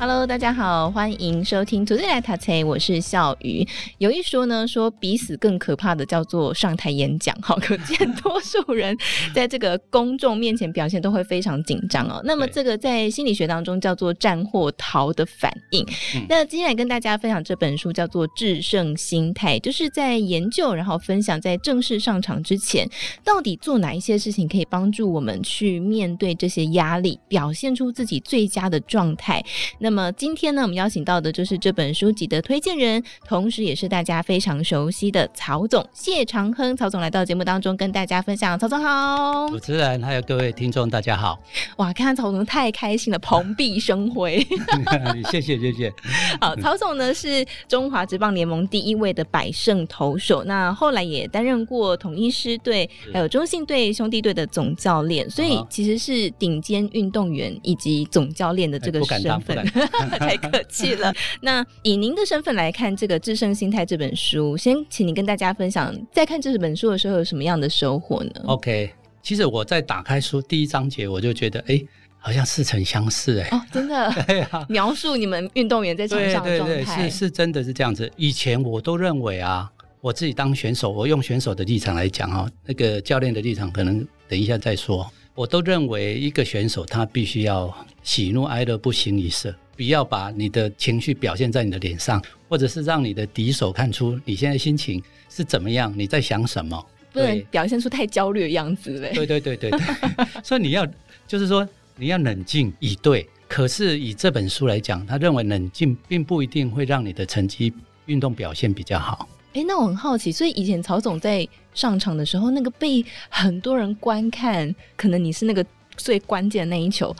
Hello，大家好，欢迎收听《Today 来读册》，我是笑鱼。有一说呢，说比死更可怕的叫做上台演讲，好，可见多数人 在这个公众面前表现都会非常紧张哦。那么这个在心理学当中叫做战或逃的反应。那今天来跟大家分享这本书叫做《制胜心态》，就是在研究然后分享在正式上场之前，到底做哪一些事情可以帮助我们去面对这些压力，表现出自己最佳的状态。那那么今天呢，我们邀请到的就是这本书籍的推荐人，同时也是大家非常熟悉的曹总谢长亨。曹总来到节目当中跟大家分享。曹总好，主持人还有各位听众大家好。哇，看看曹总太开心了，蓬荜生辉。谢谢谢谢。好，曹总呢是中华职棒联盟第一位的百胜投手，那后来也担任过统一师队还有中信队兄弟队的总教练，所以其实是顶尖运动员以及总教练的这个身份。太客气了。那以您的身份来看这个《制胜心态》这本书，先请您跟大家分享，在看这本书的时候有什么样的收获呢？OK，其实我在打开书第一章节，我就觉得，哎，好像似曾相识，哎，哦，真的，对啊，描述你们运动员在场上的状态，对对对，是是真的是这样子。以前我都认为啊，我自己当选手，我用选手的立场来讲啊，那个教练的立场可能等一下再说。我都认为一个选手他必须要喜怒哀乐不形于色。不要把你的情绪表现在你的脸上，或者是让你的敌手看出你现在心情是怎么样，你在想什么，不能表现出太焦虑的样子嘞。对对对对对，所以你要就是说你要冷静以对。可是以这本书来讲，他认为冷静并不一定会让你的成绩运动表现比较好。哎，那我很好奇，所以以前曹总在上场的时候，那个被很多人观看，可能你是那个。最关键的那一球，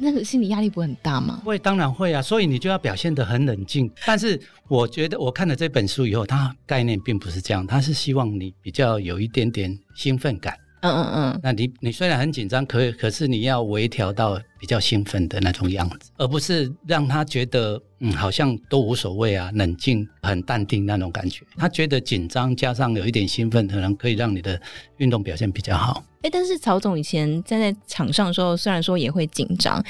那个心理压力不会很大吗？会，当然会啊。所以你就要表现得很冷静。但是我觉得我看了这本书以后，它概念并不是这样，它是希望你比较有一点点兴奋感。嗯嗯嗯。那你你虽然很紧张，可可是你要微调到比较兴奋的那种样子，而不是让他觉得嗯好像都无所谓啊，冷静很淡定那种感觉。他觉得紧张加上有一点兴奋，可能可以让你的运动表现比较好。哎，但是曹总以前站在场上的时候，虽然说也会紧张，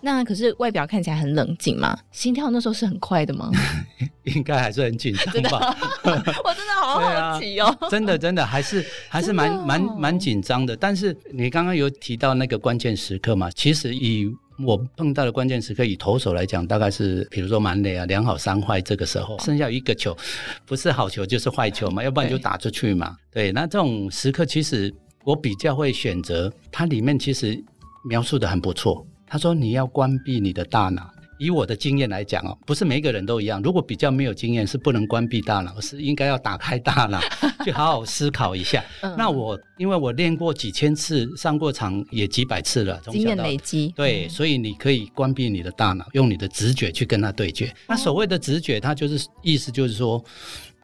那可是外表看起来很冷静嘛，心跳那时候是很快的吗？应该还是很紧张吧。我真的好好奇哦，真的真的还是还是蛮、哦、蛮蛮紧张的。但是你刚刚有提到那个关键时刻嘛，其实以我碰到的关键时刻，以投手来讲，大概是比如说满垒啊，两好三坏这个时候，剩下一个球，不是好球就是坏球嘛，要不然就打出去嘛。对，那这种时刻其实。我比较会选择，它里面其实描述的很不错。他说你要关闭你的大脑。以我的经验来讲哦，不是每个人都一样。如果比较没有经验，是不能关闭大脑，是应该要打开大脑，去好好思考一下。那我因为我练过几千次，上过场也几百次了，经验累积。对，所以你可以关闭你的大脑，用你的直觉去跟他对决。那所谓的直觉，它就是意思就是说，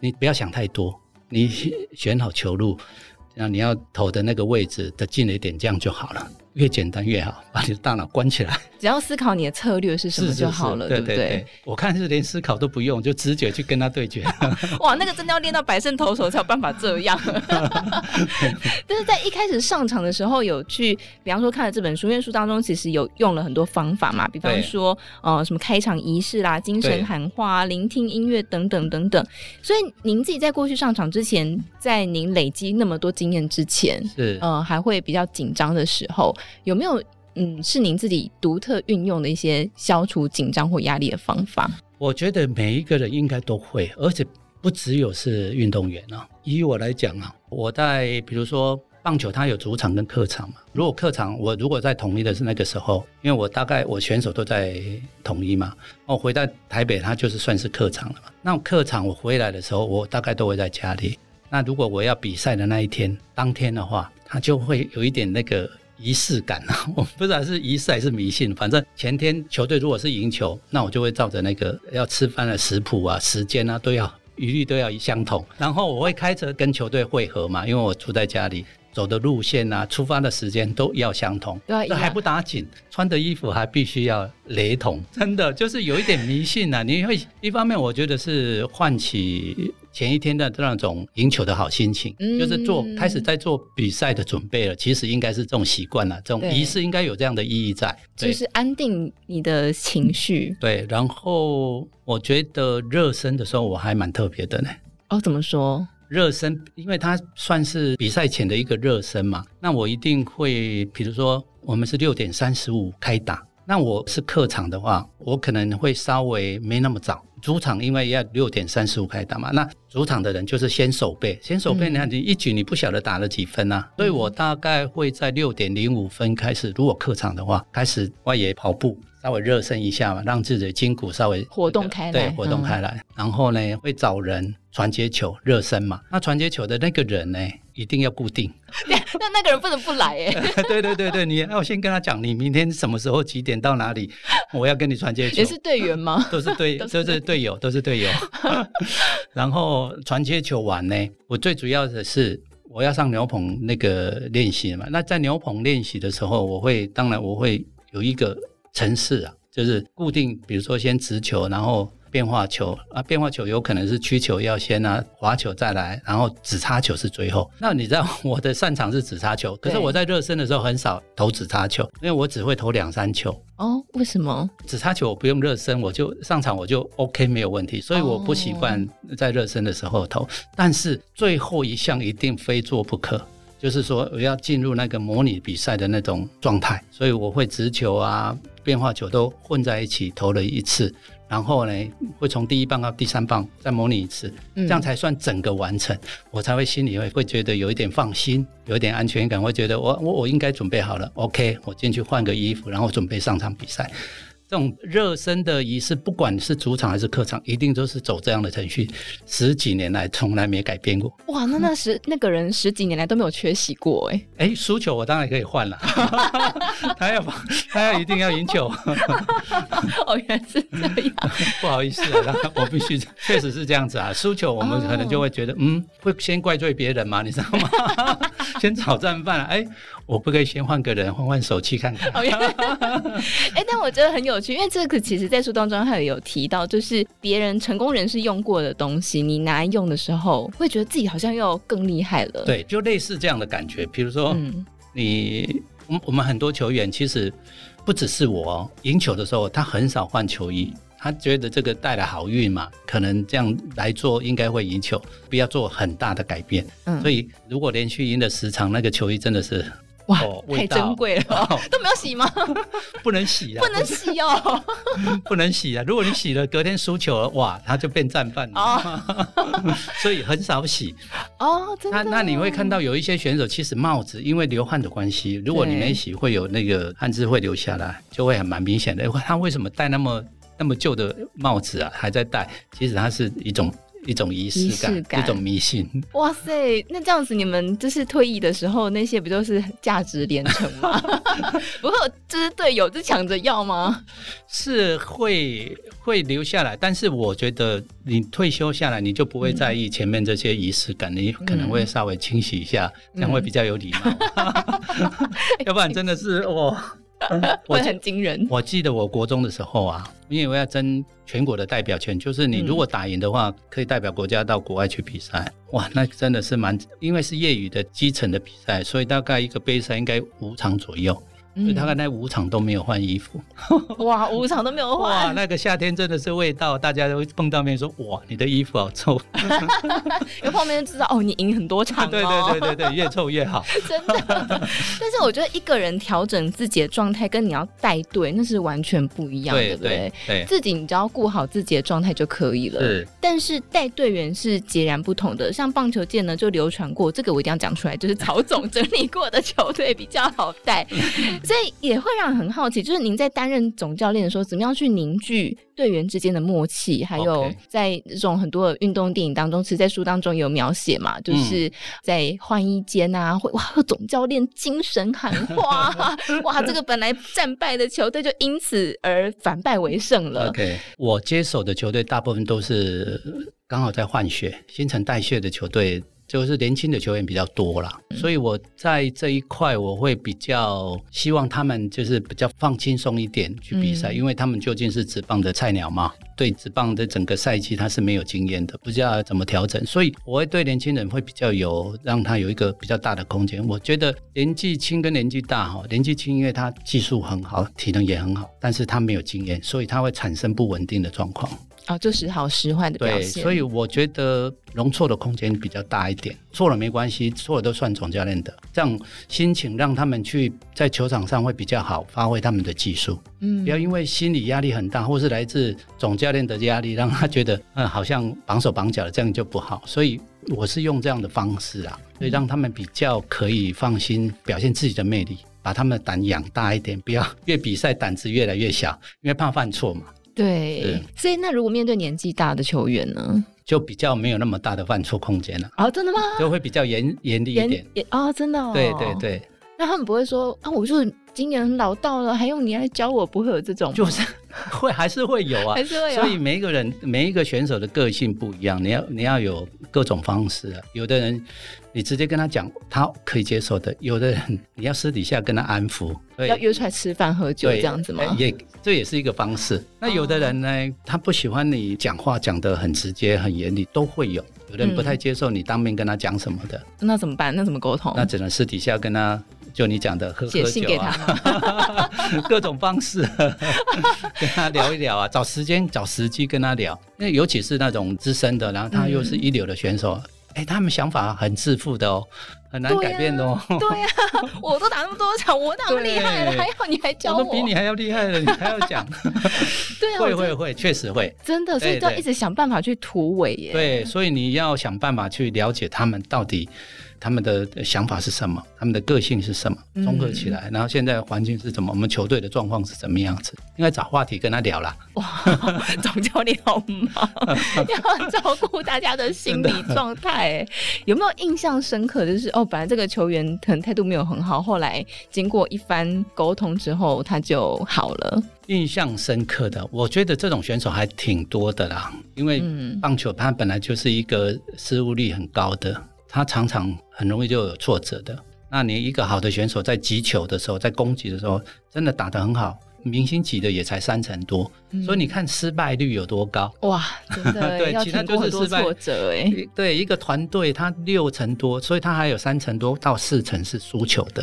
你不要想太多，你选好球路。那你要投的那个位置的近了一点，这样就好了。越简单越好，把你的大脑关起来，只要思考你的策略是什么就好了，是是是对，对不对，对？我看是连思考都不用，就直觉去跟他对决。哇，那个真的要练到百胜投手才有办法这样。但是在一开始上场的时候，有去，比方说看了这本书，因为书当中其实有用了很多方法嘛，比方说呃什么开场仪式啦、精神喊话、聆听音乐等等等等。所以您自己在过去上场之前，在您累积那么多经验之前，是呃还会比较紧张的时候。有没有嗯，是您自己独特运用的一些消除紧张或压力的方法？我觉得每一个人应该都会，而且不只有是运动员啊。以我来讲啊，我在比如说棒球，它有主场跟客场嘛。如果客场，我如果在统一的是那个时候，因为我大概我选手都在统一嘛，我回到台北，它就是算是客场了嘛。那客场我回来的时候，我大概都会在家里。那如果我要比赛的那一天，当天的话，它就会有一点那个。仪式感啊，我不知道是仪式还是迷信。反正前天球队如果是赢球，那我就会照着那个要吃饭的食谱啊、时间啊，都要一律都要相同。然后我会开车跟球队会合嘛，因为我住在家里。走的路线啊，出发的时间都要相同，对，这还不打紧，穿的衣服还必须要雷同，真的就是有一点迷信啊。你会一方面，我觉得是唤起前一天的那种赢球的好心情，嗯、就是做开始在做比赛的准备了。其实应该是这种习惯了，这种仪式应该有这样的意义在，就是安定你的情绪。对，然后我觉得热身的时候我还蛮特别的呢。哦，怎么说？热身，因为它算是比赛前的一个热身嘛，那我一定会，比如说我们是六点三十五开打，那我是客场的话，我可能会稍微没那么早。主场因为要六点三十五开打嘛，那主场的人就是先守备，先守备，你看你一局你不晓得打了几分啊，嗯、所以我大概会在六点零五分开始，如果客场的话，开始外野跑步。稍微热身一下嘛，让自己的筋骨稍微活动开来，对，活动开来。嗯、然后呢，会找人传接球热身嘛。那传接球的那个人呢，一定要固定。那那个人不能不来哎。对对对对，你要先跟他讲，你明天什么时候几点到哪里，我要跟你传接球。也是队员吗？都是队，都是队友，都是队友。然后传接球完呢，我最主要的是我要上牛棚那个练习嘛。那在牛棚练习的时候，我会当然我会有一个。程式啊，就是固定，比如说先直球，然后变化球啊，变化球有可能是曲球要先啊，滑球再来，然后直叉球是最后。那你知道 我的擅长是直叉球，可是我在热身的时候很少投直叉球，因为我只会投两三球。哦，为什么？直叉球我不用热身，我就上场我就 OK 没有问题，所以我不习惯在热身的时候投。但是最后一项一定非做不可。就是说，我要进入那个模拟比赛的那种状态，所以我会直球啊、变化球都混在一起投了一次，然后呢，会从第一棒到第三棒再模拟一次，这样才算整个完成，我才会心里会会觉得有一点放心，有一点安全感，会觉得我我我应该准备好了，OK，我进去换个衣服，然后准备上场比赛。这种热身的仪式，不管是主场还是客场，一定都是走这样的程序，十几年来从来没改变过。哇，那那时那个人十几年来都没有缺席过哎。哎，输球我当然可以换了，他要他要一定要赢球。哦，原来是这样。不好意思啊，我必须确实是这样子啊。输球我们可能就会觉得，嗯，会先怪罪别人嘛，你知道吗？先炒战犯了，哎。我不可以先换个人换换手气看看。哎，但我觉得很有趣，因为这个其实在书当中还有提到，就是别人成功人士用过的东西，你拿来用的时候，会觉得自己好像又更厉害了。对，就类似这样的感觉。比如说，嗯、你我我们很多球员其实不只是我赢球的时候，他很少换球衣，他觉得这个带来好运嘛，可能这样来做应该会赢球，不要做很大的改变。嗯，所以如果连续赢了十场，那个球衣真的是。哇，太珍贵了，都没有洗吗？不能洗啊，不能洗哦，不能洗啊！如果你洗了，隔天输球了，哇，它就变战犯了。所以很少洗哦。真的？那那你会看到有一些选手，其实帽子因为流汗的关系，如果你没洗，会有那个汗渍会流下来，就会很蛮明显的。他为什么戴那么那么旧的帽子啊？还在戴？其实它是一种。一种仪式感，式感一种迷信。哇塞，那这样子，你们就是退役的时候，那些不就是价值连城吗？不过，就是队友就抢着要吗？是会会留下来，但是我觉得你退休下来，你就不会在意前面这些仪式感，嗯、你可能会稍微清洗一下，嗯、这样会比较有礼貌。嗯、要不然真的是哇。会很惊人。我记得我国中的时候啊，因为我要争全国的代表权，就是你如果打赢的话，可以代表国家到国外去比赛。哇，那真的是蛮，因为是业余的基层的比赛，所以大概一个杯赛应该五场左右。所以大概那五场都没有换衣服，哇，五场都没有换，哇，那个夏天真的是味道，大家都碰到面说，哇，你的衣服好臭，因为后面就知道哦，你赢很多场，对对对对对，越臭越好，真的。但是我觉得一个人调整自己的状态，跟你要带队那是完全不一样的，对不对？对，自己你只要顾好自己的状态就可以了。是，但是带队员是截然不同的。像棒球界呢，就流传过这个，我一定要讲出来，就是曹总整理过的球队比较好带。所以也会让人很好奇，就是您在担任总教练的时候，怎么样去凝聚队员之间的默契？还有在这种很多的运动电影当中，其实，在书当中有描写嘛，就是在换衣间啊，会哇，总教练精神喊话，哇，这个本来战败的球队就因此而反败为胜了。OK，我接手的球队大部分都是刚好在换血、新陈代谢的球队。就是年轻的球员比较多啦，嗯、所以我在这一块我会比较希望他们就是比较放轻松一点去比赛，嗯、因为他们究竟是职棒的菜鸟嘛，对职棒的整个赛季他是没有经验的，不知道怎么调整，所以我会对年轻人会比较有让他有一个比较大的空间。我觉得年纪轻跟年纪大哈，年纪轻因为他技术很好，体能也很好，但是他没有经验，所以他会产生不稳定的状况。哦，就时好时坏的表现。对，所以我觉得容错的空间比较大一点，错了没关系，错了都算总教练的，这样心情让他们去在球场上会比较好，发挥他们的技术。嗯，不要因为心理压力很大，或是来自总教练的压力，让他觉得嗯好像绑手绑脚的，这样就不好。所以我是用这样的方式啊，所以让他们比较可以放心表现自己的魅力，把他们的胆养大一点，不要越比赛胆子越来越小，因为怕犯错嘛。对，所以那如果面对年纪大的球员呢，就比较没有那么大的犯错空间了。哦，真的吗？就会比较严严厉一点。哦，真的哦。对对对。那他们不会说啊，我就是今年老到了，还用你来教我？不会有这种？就是 会，还是会有啊，还是会有。所以每一个人，每一个选手的个性不一样，你要你要有各种方式啊。有的人你直接跟他讲，他可以接受的；有的人 你要私底下跟他安抚，要约出来吃饭喝酒这样子吗？也这也是一个方式。那有的人呢，哦、他不喜欢你讲话讲得很直接、很严厉，都会有。有的人不太接受你当面跟他讲什么的，嗯、那怎么办？那怎么沟通？那只能私底下跟他。就你讲的喝喝酒啊，写信给他 各种方式 跟他聊一聊啊，找时间找时机跟他聊。那尤其是那种资深的，然后他又是一流的选手，哎、嗯欸，他们想法很自负的哦，很难改变的哦。对呀、啊，我都打那么多场，我那么厉害了，对还要你还教我？我都比你还要厉害了，你还要讲？对啊，会会会，确实会，真的，所以都要一直想办法去突围耶。对，所以你要想办法去了解他们到底。他们的想法是什么？他们的个性是什么？综合起来，嗯、然后现在环境是怎么？我们球队的状况是怎么样子？应该找话题跟他聊啦。哇，总教练好忙，要照顾大家的心理状态。有没有印象深刻？就是哦，本来这个球员可能态度没有很好，后来经过一番沟通之后，他就好了。印象深刻的，我觉得这种选手还挺多的啦。因为棒球它本来就是一个失误率很高的。他常常很容易就有挫折的。那你一个好的选手在击球的时候，在攻击的时候，真的打得很好，明星级的也才三成多，嗯、所以你看失败率有多高？哇，真的 对，其他就是失败挫折哎。对，一个团队他六成多，所以他还有三成多到四成是输球的。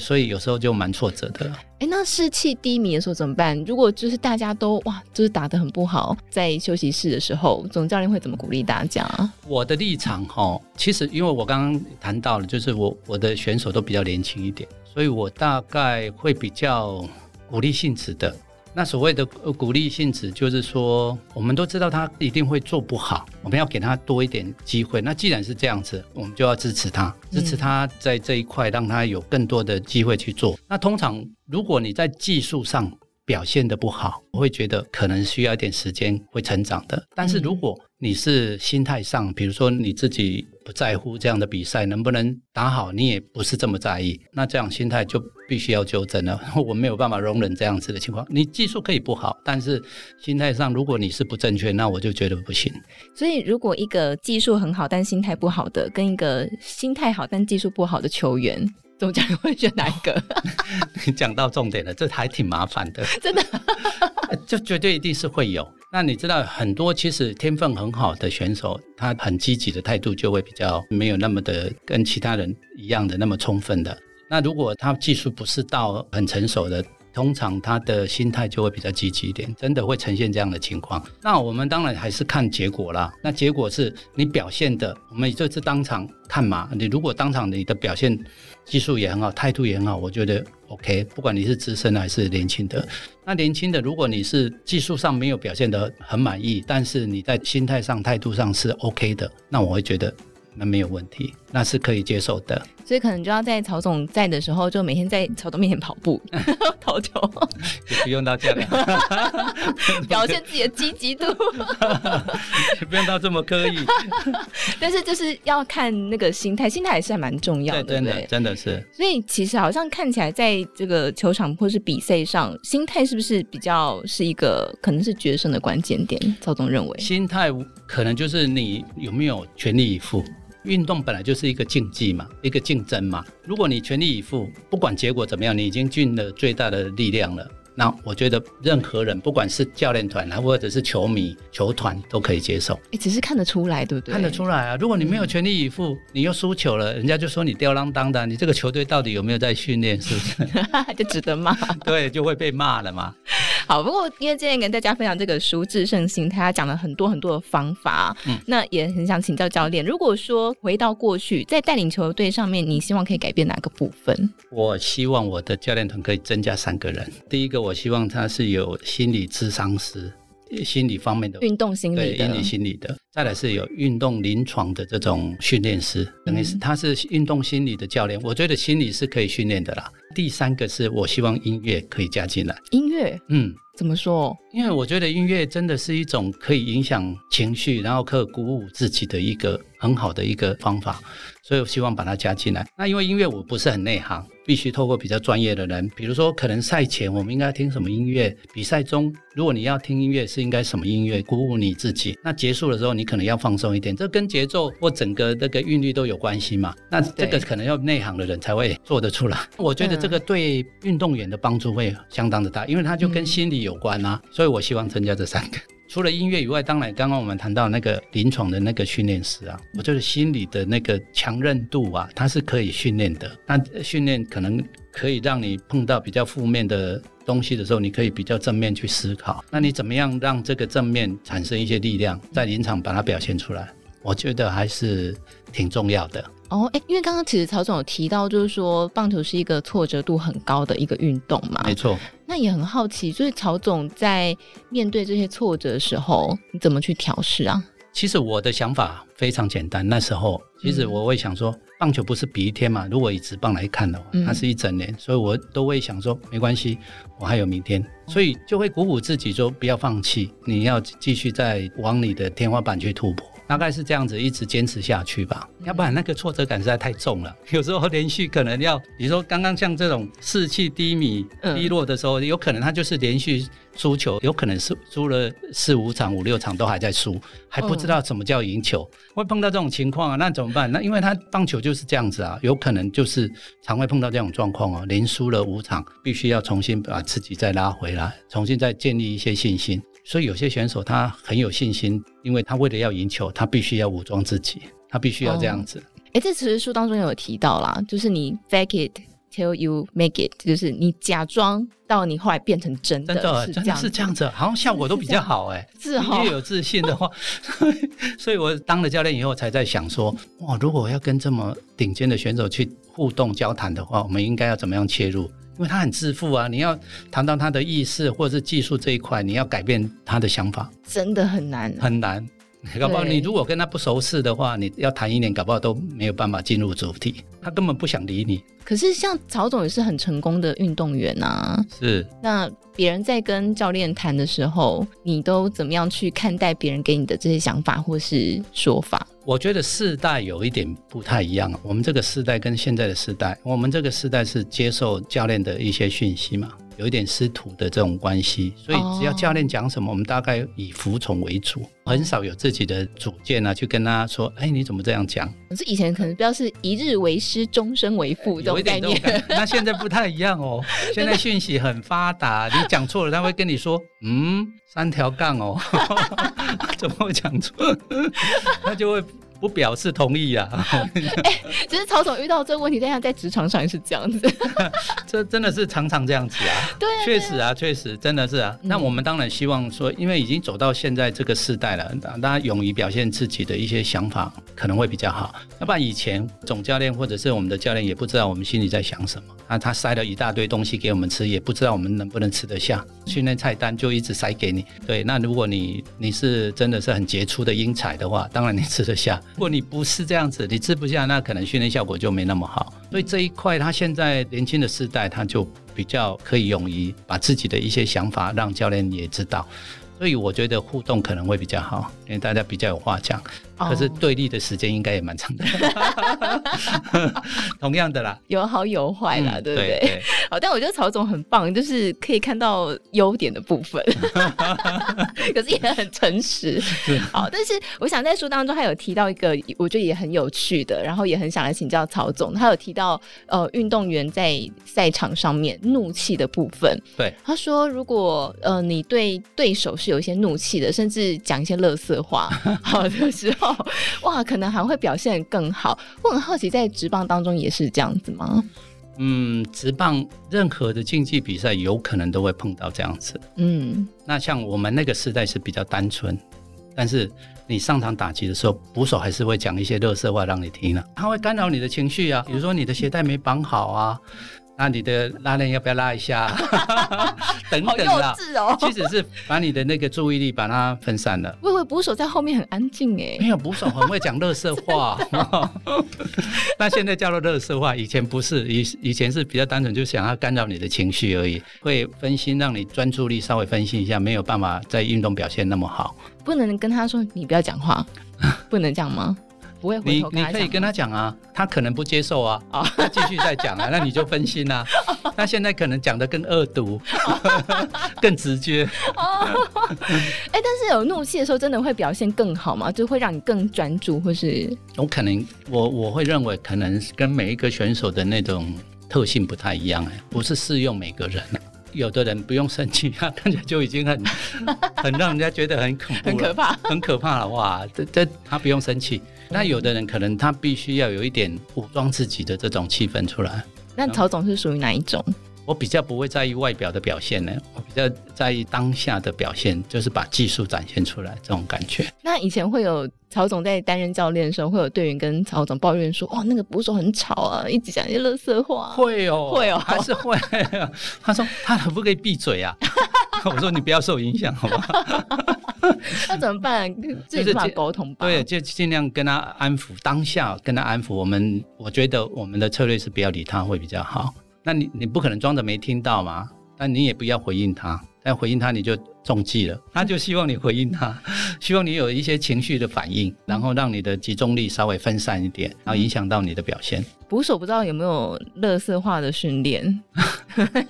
所以有时候就蛮挫折的。哎，那士气低迷的时候怎么办？如果就是大家都哇，就是打得很不好，在休息室的时候，总教练会怎么鼓励大家？我的立场哈，其实因为我刚刚谈到了，就是我我的选手都比较年轻一点，所以我大概会比较鼓励性质的。那所谓的鼓励性质，就是说，我们都知道他一定会做不好，我们要给他多一点机会。那既然是这样子，我们就要支持他，支持他在这一块，让他有更多的机会去做。那通常，如果你在技术上表现的不好，我会觉得可能需要一点时间会成长的。但是如果你是心态上，比如说你自己不在乎这样的比赛能不能打好，你也不是这么在意，那这样心态就必须要纠正了。我没有办法容忍这样子的情况。你技术可以不好，但是心态上如果你是不正确，那我就觉得不行。所以，如果一个技术很好但心态不好的，跟一个心态好但技术不好的球员，总教练会选哪一个？你 讲到重点了，这还挺麻烦的，真的，就绝对一定是会有。那你知道很多其实天分很好的选手，他很积极的态度就会比较没有那么的跟其他人一样的那么充分的。那如果他技术不是到很成熟的，通常他的心态就会比较积极一点，真的会呈现这样的情况。那我们当然还是看结果啦。那结果是你表现的，我们就是当场看嘛。你如果当场你的表现技术也很好，态度也很好，我觉得。OK，不管你是资深的还是年轻的，那年轻的，如果你是技术上没有表现得很满意，但是你在心态上、态度上是 OK 的，那我会觉得那没有问题。那是可以接受的，所以可能就要在曹总在的时候，就每天在曹总面前跑步、投球，也不用到这样，表现自己的积极度，不用到这么刻意。但是就是要看那个心态，心态还是还蛮重要的，真的真的是。所以其实好像看起来，在这个球场或是比赛上，心态是不是比较是一个可能是决胜的关键点？曹总认为，心态可能就是你有没有全力以赴。运动本来就是一个竞技嘛，一个竞争嘛。如果你全力以赴，不管结果怎么样，你已经尽了最大的力量了。那我觉得任何人，不管是教练团啊，或者是球迷、球团，都可以接受。哎，只是看得出来，对不对？看得出来啊！如果你没有全力以赴，嗯、你又输球了，人家就说你吊儿郎当的。你这个球队到底有没有在训练？是不是？就值得骂。对，就会被骂了嘛。好，不过因为今天跟大家分享这个熟智胜心，他讲了很多很多的方法。嗯，那也很想请教教练，如果说回到过去，在带领球队上面，你希望可以改变哪个部分？我希望我的教练团可以增加三个人。第一个，我希望他是有心理智商师。心理方面的运动心理的，对，运动心理的，再来是有运动临床的这种训练师，等于是他是运动心理的教练。我觉得心理是可以训练的啦。第三个是我希望音乐可以加进来。音乐，嗯，怎么说？因为我觉得音乐真的是一种可以影响情绪，然后可以鼓舞自己的一个很好的一个方法，所以我希望把它加进来。那因为音乐我不是很内行。必须透过比较专业的人，比如说可能赛前我们应该听什么音乐，比赛中如果你要听音乐是应该什么音乐鼓舞你自己，那结束的时候你可能要放松一点，这跟节奏或整个那个韵律都有关系嘛。那这个可能要内行的人才会做得出来。我觉得这个对运动员的帮助会相当的大，因为它就跟心理有关啊，所以我希望增加这三个。除了音乐以外，当然刚刚我们谈到那个临床的那个训练师啊，我觉得心理的那个强韧度啊，它是可以训练的。那训练可能可以让你碰到比较负面的东西的时候，你可以比较正面去思考。那你怎么样让这个正面产生一些力量，在临场把它表现出来？我觉得还是挺重要的。哦，哎，因为刚刚其实曹总有提到，就是说棒球是一个挫折度很高的一个运动嘛。没错。那也很好奇，就是曹总在面对这些挫折的时候，你怎么去调试啊？其实我的想法非常简单，那时候其实我会想说，嗯、棒球不是比一天嘛。如果以职棒来看的话，它是一整年，嗯、所以我都会想说，没关系，我还有明天，所以就会鼓舞自己说，不要放弃，你要继续再往你的天花板去突破。大概是这样子，一直坚持下去吧，要不然那个挫折感实在太重了。有时候连续可能要，比如说刚刚像这种士气低迷、低落的时候，有可能他就是连续输球，有可能是输了四五场、五六场都还在输，还不知道什么叫赢球，会碰到这种情况啊，那怎么办？那因为他棒球就是这样子啊，有可能就是常会碰到这种状况啊，连输了五场，必须要重新把自己再拉回来，重新再建立一些信心。所以有些选手他很有信心，因为他为了要赢球，他必须要武装自己，他必须要这样子。哎、哦，这其实书当中有提到啦，就是你 fake it till you make it，就是你假装到你后来变成真的，真的是这样，真的是这样子，好像效果都比较好哎。越有自信的话，所以我当了教练以后才在想说，哇，如果我要跟这么顶尖的选手去互动交谈的话，我们应该要怎么样切入？因为他很自负啊，你要谈到他的意识或者是技术这一块，你要改变他的想法，真的很难，很难。搞不好你如果跟他不熟识的话，你要谈一年，搞不好都没有办法进入主题，他根本不想理你。可是像曹总也是很成功的运动员啊，是。那别人在跟教练谈的时候，你都怎么样去看待别人给你的这些想法或是说法？我觉得世代有一点不太一样。我们这个世代跟现在的世代，我们这个世代是接受教练的一些讯息嘛。有一点师徒的这种关系，所以只要教练讲什么，哦、我们大概以服从为主，很少有自己的主见啊，去跟他说：“哎，你怎么这样讲？”可是以前可能比较是一日为师，终身为父这种概念，那现在不太一样哦。现在讯息很发达，你讲错了，他会跟你说：“嗯，三条杠哦，怎么会讲错？” 他就会。不表示同意啊！哎、欸，只是曹总遇到这个问题，但是在职场上也是这样子。这真的是常常这样子 啊！对啊，确实啊，确实真的是啊。那、嗯、我们当然希望说，因为已经走到现在这个时代了，大家勇于表现自己的一些想法，可能会比较好。要不然以前总教练或者是我们的教练也不知道我们心里在想什么，啊，他塞了一大堆东西给我们吃，也不知道我们能不能吃得下。训练菜单就一直塞给你。对，那如果你你是真的是很杰出的英才的话，当然你吃得下。如果你不是这样子，你吃不下，那可能训练效果就没那么好。所以这一块，他现在年轻的世代，他就比较可以勇于把自己的一些想法让教练也知道。所以我觉得互动可能会比较好，因为大家比较有话讲。可是对立的时间应该也蛮长的。同样的啦，有好有坏啦，嗯、对不对？对对 好，但我觉得曹总很棒，就是可以看到优点的部分，可是也很诚实。好，但是我想在书当中，他有提到一个，我觉得也很有趣的，然后也很想来请教曹总。他有提到，呃，运动员在赛场上面怒气的部分。对，他说，如果呃你对对手是有一些怒气的，甚至讲一些乐色话，好的时候，哇，可能还会表现更好。我很好奇，在职棒当中也是这样子吗？嗯，直棒任何的竞技比赛有可能都会碰到这样子。嗯，那像我们那个时代是比较单纯，但是你上场打击的时候，捕手还是会讲一些热色话让你听了，他会干扰你的情绪啊，比如说你的鞋带没绑好啊。那你的拉链要不要拉一下？等等啦，哦、其实是把你的那个注意力把它分散了。喂喂，捕手在后面很安静哎，没有捕手很会讲乐色话。那现在叫做乐色话，以前不是，以以前是比较单纯，就想要干扰你的情绪而已，会分心，让你专注力稍微分心一下，没有办法在运动表现那么好。不能跟他说你不要讲话，不能这样吗？不会回头跟他讲，你你可以跟他讲啊，他可能不接受啊，哦、他继续再讲啊，那你就分心啊。他现在可能讲的更恶毒，哦、更直接。哦，哎，但是有怒气的时候，真的会表现更好吗？就会让你更专注，或是？我可能我我会认为，可能跟每一个选手的那种特性不太一样，哎，不是适用每个人。有的人不用生气，他看起来就已经很很让人家觉得很恐怖，很可怕，很可怕了哇！这这他不用生气，那有的人可能他必须要有一点武装自己的这种气氛出来。那曹总是属于哪一种？我比较不会在意外表的表现呢，我比较在意当下的表现，就是把技术展现出来这种感觉。那以前会有曹总在担任教练的时候，会有队员跟曹总抱怨说：“哦，那个捕手很吵啊，一直讲一些垃圾话。”会哦，会哦，还是会。他说：“他可不可以闭嘴啊？” 我说：“你不要受影响，好吗？” 那怎么办？自己无法沟通吧？对，就尽量跟他安抚，当下跟他安抚。我们我觉得我们的策略是不要理他会比较好。那你你不可能装着没听到嘛？但你也不要回应他，但回应他你就中计了。他就希望你回应他，希望你有一些情绪的反应，然后让你的集中力稍微分散一点，然后影响到你的表现。捕手不知道有没有乐色化的训练？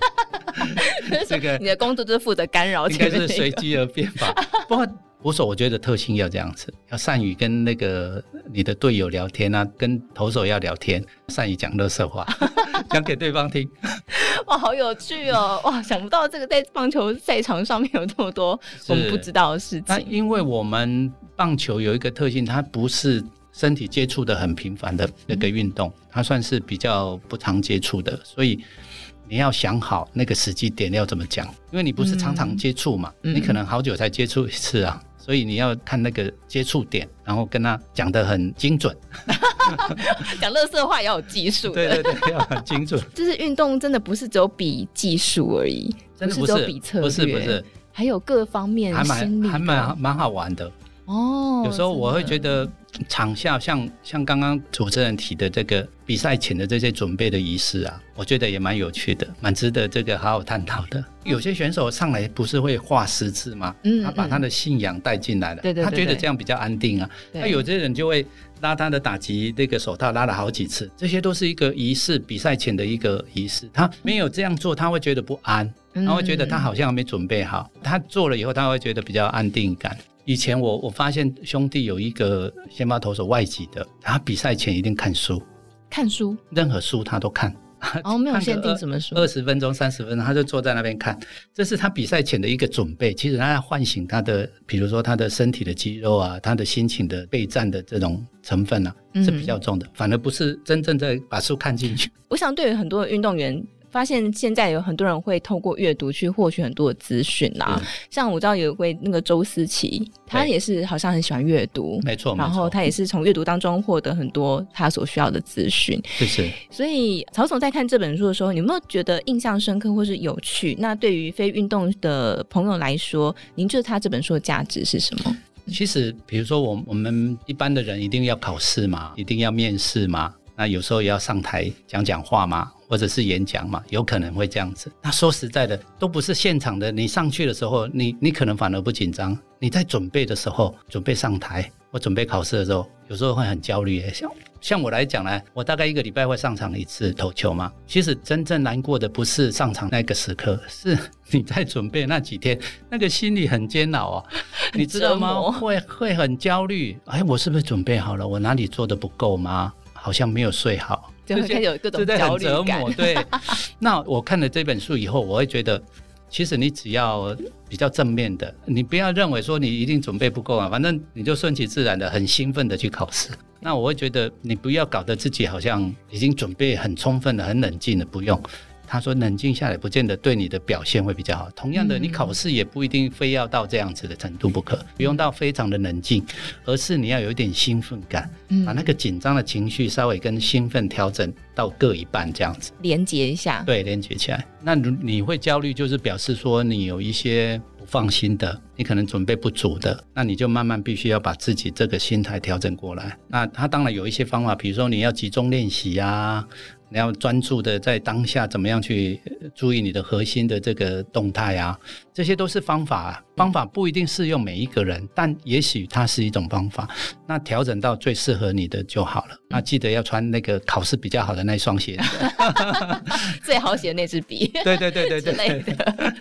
这个 你的工作就是负责干扰，应该是随机而变吧？不过。捕手我觉得特性要这样子，要善于跟那个你的队友聊天啊，跟投手要聊天，善于讲垃圾话，讲给对方听。哇，好有趣哦！哇，想不到这个在棒球赛场上面有这么多我们不知道的事情。那因为我们棒球有一个特性，它不是身体接触的很频繁的那个运动，嗯、它算是比较不常接触的，所以你要想好那个时机点要怎么讲，因为你不是常常接触嘛，嗯、你可能好久才接触一次啊。所以你要看那个接触点，然后跟他讲得很精准。讲乐色话也要有技术，对对对，要很精准。就是运动真的不是只有比技术而已，真的不是，不是只有比策略，不是不是，还有各方面还蛮还蛮蛮好玩的哦。有时候我会觉得。场下像像刚刚主持人提的这个比赛前的这些准备的仪式啊，我觉得也蛮有趣的，蛮值得这个好好探讨的。有些选手上来不是会画十字吗？嗯，他把他的信仰带进来了，对对，他觉得这样比较安定啊。那有些人就会拉他的打击那个手套，拉了好几次，这些都是一个仪式，比赛前的一个仪式。他没有这样做，他会觉得不安，他会觉得他好像还没准备好。他做了以后，他会觉得比较安定感。以前我我发现兄弟有一个先发投手外籍的，他比赛前一定看书，看书，任何书他都看。哦，没有 限定什么书，二十分钟、三十分钟，他就坐在那边看。这是他比赛前的一个准备。其实他要唤醒他的，比如说他的身体的肌肉啊，他的心情的备战的这种成分啊，是比较重的。嗯、反而不是真正在把书看进去。我想，对于很多的运动员。发现现在有很多人会透过阅读去获取很多的资讯啊，嗯、像我知道有一位那个周思琪，他也是好像很喜欢阅读，没错，然后他也是从阅读当中获得很多他所需要的资讯，是是。所以曹总在看这本书的时候，你有没有觉得印象深刻或是有趣？那对于非运动的朋友来说，您觉得他这本书的价值是什么？其实，比如说我我们一般的人一定要考试嘛，一定要面试嘛，那有时候也要上台讲讲话嘛。或者是演讲嘛，有可能会这样子。那说实在的，都不是现场的。你上去的时候，你你可能反而不紧张。你在准备的时候，准备上台，我准备考试的时候，有时候会很焦虑。像像我来讲呢，我大概一个礼拜会上场一次投球嘛。其实真正难过的不是上场那个时刻，是你在准备那几天，那个心里很煎熬啊，你知道吗？会会很焦虑。哎，我是不是准备好了？我哪里做的不够吗？好像没有睡好，就会有各种焦虑感。对，那我看了这本书以后，我会觉得。其实你只要比较正面的，你不要认为说你一定准备不够啊，反正你就顺其自然的、很兴奋的去考试。那我会觉得你不要搞得自己好像已经准备很充分了、很冷静了，不用。他说冷静下来，不见得对你的表现会比较好。同样的，你考试也不一定非要到这样子的程度不可，不用到非常的冷静，而是你要有一点兴奋感，把那个紧张的情绪稍微跟兴奋调整到各一半这样子，连接一下。对，连接起来。那你会焦虑，就是表示说你有一些不放心的，你可能准备不足的，那你就慢慢必须要把自己这个心态调整过来。那他当然有一些方法，比如说你要集中练习呀。你要专注的在当下，怎么样去注意你的核心的这个动态啊？这些都是方法，方法不一定适用每一个人，但也许它是一种方法。那调整到最适合你的就好了。那记得要穿那个考试比较好的那双鞋子，最好写的那支笔，对对对对类的。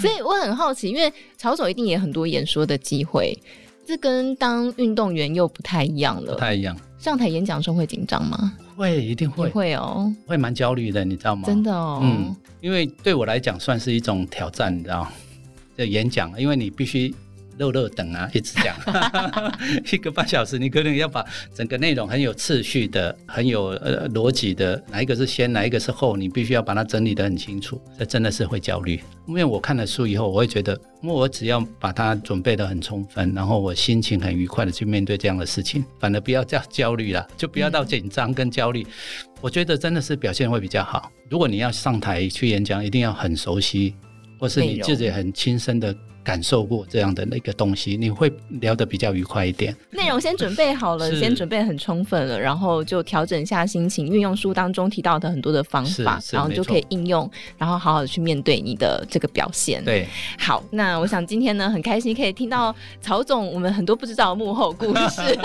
所以我很好奇，因为曹总一定也很多演说的机会，这跟当运动员又不太一样了。不太一样。上台演讲的时候会紧张吗？会，一定会，会哦，会蛮焦虑的，你知道吗？真的哦，嗯，因为对我来讲算是一种挑战，你知道，这演讲，因为你必须。乐乐等啊，一直讲 一个半小时，你可能要把整个内容很有次序的、很有呃逻辑的，哪一个是先，哪一个是后，你必须要把它整理得很清楚。这真的是会焦虑，因为我看了书以后，我会觉得，因为我只要把它准备得很充分，然后我心情很愉快的去面对这样的事情，反而不要叫焦虑了，就不要到紧张跟焦虑。嗯、我觉得真的是表现会比较好。如果你要上台去演讲，一定要很熟悉，或是你自己很亲身的。感受过这样的那个东西，你会聊得比较愉快一点。内容先准备好了，先准备很充分了，然后就调整一下心情，运用书当中提到的很多的方法，然后就可以应用，然后好好的去面对你的这个表现。对，好，那我想今天呢很开心可以听到曹总我们很多不知道的幕后故事。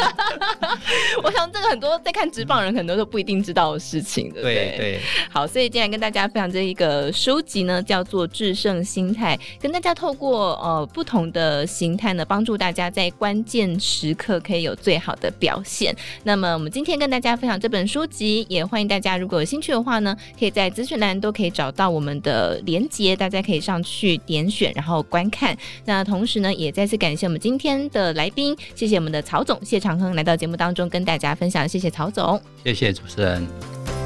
我想这个很多在看职棒人很多都不一定知道的事情，对不对？对，对。好，所以今天跟大家分享这一个书籍呢，叫做《制胜心态》，跟大家透过呃。呃，不同的形态呢，帮助大家在关键时刻可以有最好的表现。那么，我们今天跟大家分享这本书籍，也欢迎大家如果有兴趣的话呢，可以在资讯栏都可以找到我们的连接，大家可以上去点选，然后观看。那同时呢，也再次感谢我们今天的来宾，谢谢我们的曹总谢长亨来到节目当中跟大家分享，谢谢曹总，谢谢主持人。